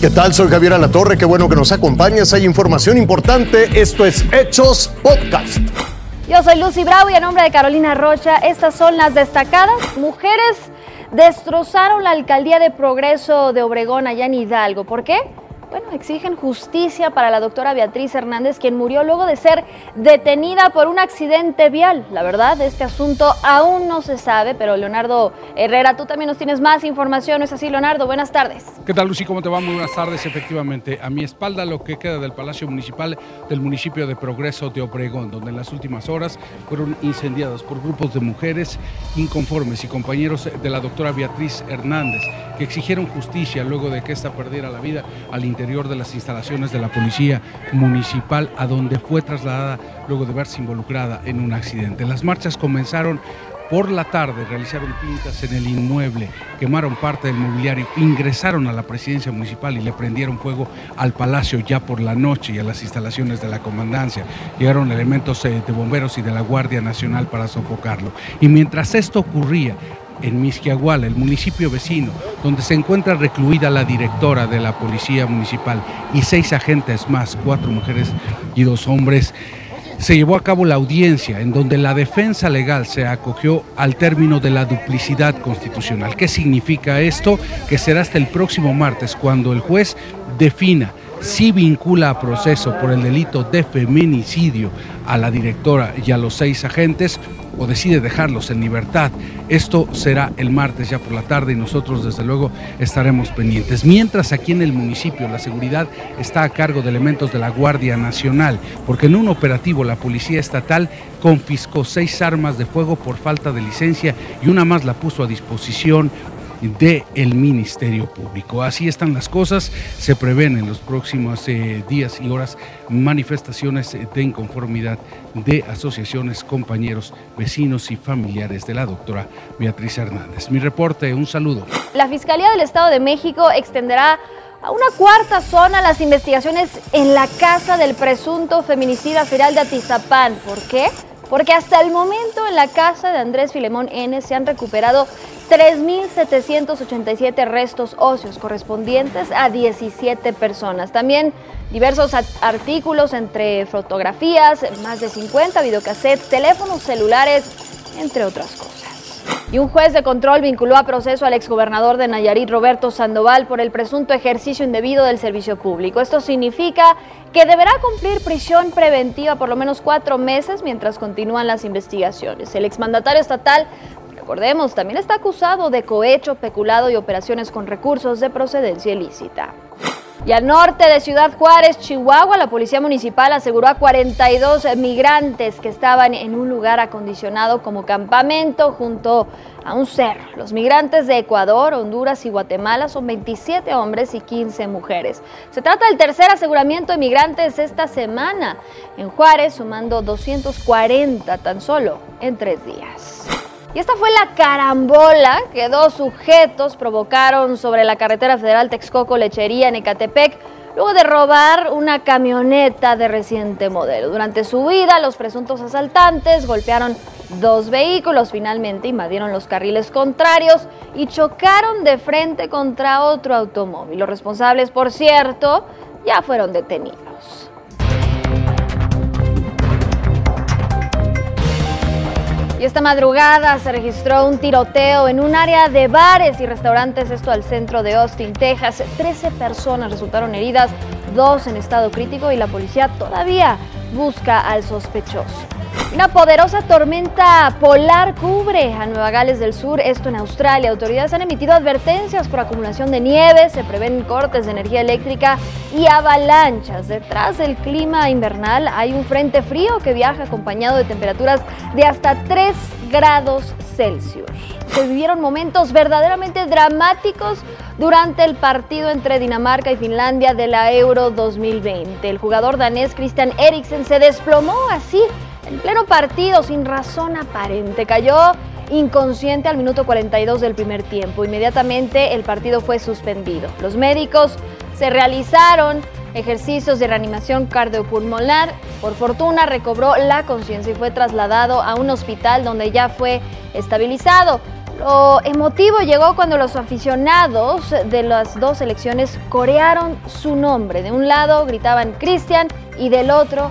¿Qué tal? Soy Javier Alatorre, qué bueno que nos acompañas. Hay información importante. Esto es Hechos Podcast. Yo soy Lucy Bravo y a nombre de Carolina Rocha, estas son las destacadas mujeres destrozaron la alcaldía de Progreso de Obregón allá en Hidalgo. ¿Por qué? Bueno, exigen justicia para la doctora Beatriz Hernández, quien murió luego de ser detenida por un accidente vial. La verdad, este asunto aún no se sabe, pero Leonardo Herrera, tú también nos tienes más información, ¿no es así, Leonardo? Buenas tardes. ¿Qué tal, Lucy? ¿Cómo te va? Muy buenas tardes. Efectivamente, a mi espalda lo que queda del Palacio Municipal del municipio de Progreso de Obregón, donde en las últimas horas fueron incendiadas por grupos de mujeres inconformes y compañeros de la doctora Beatriz Hernández, que exigieron justicia luego de que ésta perdiera la vida al interior de las instalaciones de la Policía Municipal, a donde fue trasladada luego de verse involucrada en un accidente. Las marchas comenzaron por la tarde realizaron pintas en el inmueble, quemaron parte del mobiliario, ingresaron a la presidencia municipal y le prendieron fuego al palacio ya por la noche y a las instalaciones de la comandancia. Llegaron elementos eh, de bomberos y de la Guardia Nacional para sofocarlo. Y mientras esto ocurría, en Misquiahuala, el municipio vecino, donde se encuentra recluida la directora de la Policía Municipal y seis agentes más, cuatro mujeres y dos hombres, se llevó a cabo la audiencia en donde la defensa legal se acogió al término de la duplicidad constitucional. ¿Qué significa esto? Que será hasta el próximo martes cuando el juez defina si vincula a proceso por el delito de feminicidio a la directora y a los seis agentes o decide dejarlos en libertad. Esto será el martes ya por la tarde y nosotros desde luego estaremos pendientes. Mientras aquí en el municipio la seguridad está a cargo de elementos de la Guardia Nacional, porque en un operativo la Policía Estatal confiscó seis armas de fuego por falta de licencia y una más la puso a disposición del el Ministerio Público. Así están las cosas, se prevén en los próximos eh, días y horas manifestaciones de inconformidad de asociaciones, compañeros, vecinos y familiares de la doctora Beatriz Hernández. Mi reporte, un saludo. La Fiscalía del Estado de México extenderá a una cuarta zona las investigaciones en la casa del presunto feminicida serial de Atizapán. ¿Por qué? Porque hasta el momento en la casa de Andrés Filemón N se han recuperado 3.787 restos óseos correspondientes a 17 personas. También diversos artículos entre fotografías, más de 50 videocassettes, teléfonos celulares, entre otras cosas. Y un juez de control vinculó a proceso al exgobernador de Nayarit, Roberto Sandoval, por el presunto ejercicio indebido del servicio público. Esto significa que deberá cumplir prisión preventiva por lo menos cuatro meses mientras continúan las investigaciones. El exmandatario estatal recordemos, también está acusado de cohecho, peculado y operaciones con recursos de procedencia ilícita. Y al norte de Ciudad Juárez, Chihuahua, la policía municipal aseguró a 42 migrantes que estaban en un lugar acondicionado como campamento junto a un cerro. Los migrantes de Ecuador, Honduras y Guatemala son 27 hombres y 15 mujeres. Se trata del tercer aseguramiento de migrantes esta semana en Juárez, sumando 240 tan solo en tres días. Y esta fue la carambola que dos sujetos provocaron sobre la carretera federal Texcoco-Lechería en Ecatepec luego de robar una camioneta de reciente modelo. Durante su huida, los presuntos asaltantes golpearon dos vehículos, finalmente invadieron los carriles contrarios y chocaron de frente contra otro automóvil. Los responsables, por cierto, ya fueron detenidos. Y esta madrugada se registró un tiroteo en un área de bares y restaurantes, esto al centro de Austin, Texas. Trece personas resultaron heridas, dos en estado crítico y la policía todavía busca al sospechoso. Una poderosa tormenta polar cubre a Nueva Gales del Sur, esto en Australia. Autoridades han emitido advertencias por acumulación de nieve, se prevén cortes de energía eléctrica y avalanchas. Detrás del clima invernal hay un frente frío que viaja acompañado de temperaturas de hasta 3 grados Celsius. Se vivieron momentos verdaderamente dramáticos durante el partido entre Dinamarca y Finlandia de la Euro 2020. El jugador danés Christian Eriksen se desplomó así en pleno partido, sin razón aparente, cayó inconsciente al minuto 42 del primer tiempo. Inmediatamente el partido fue suspendido. Los médicos se realizaron ejercicios de reanimación cardiopulmonar. Por fortuna recobró la conciencia y fue trasladado a un hospital donde ya fue estabilizado. Lo emotivo llegó cuando los aficionados de las dos selecciones corearon su nombre. De un lado gritaban Cristian y del otro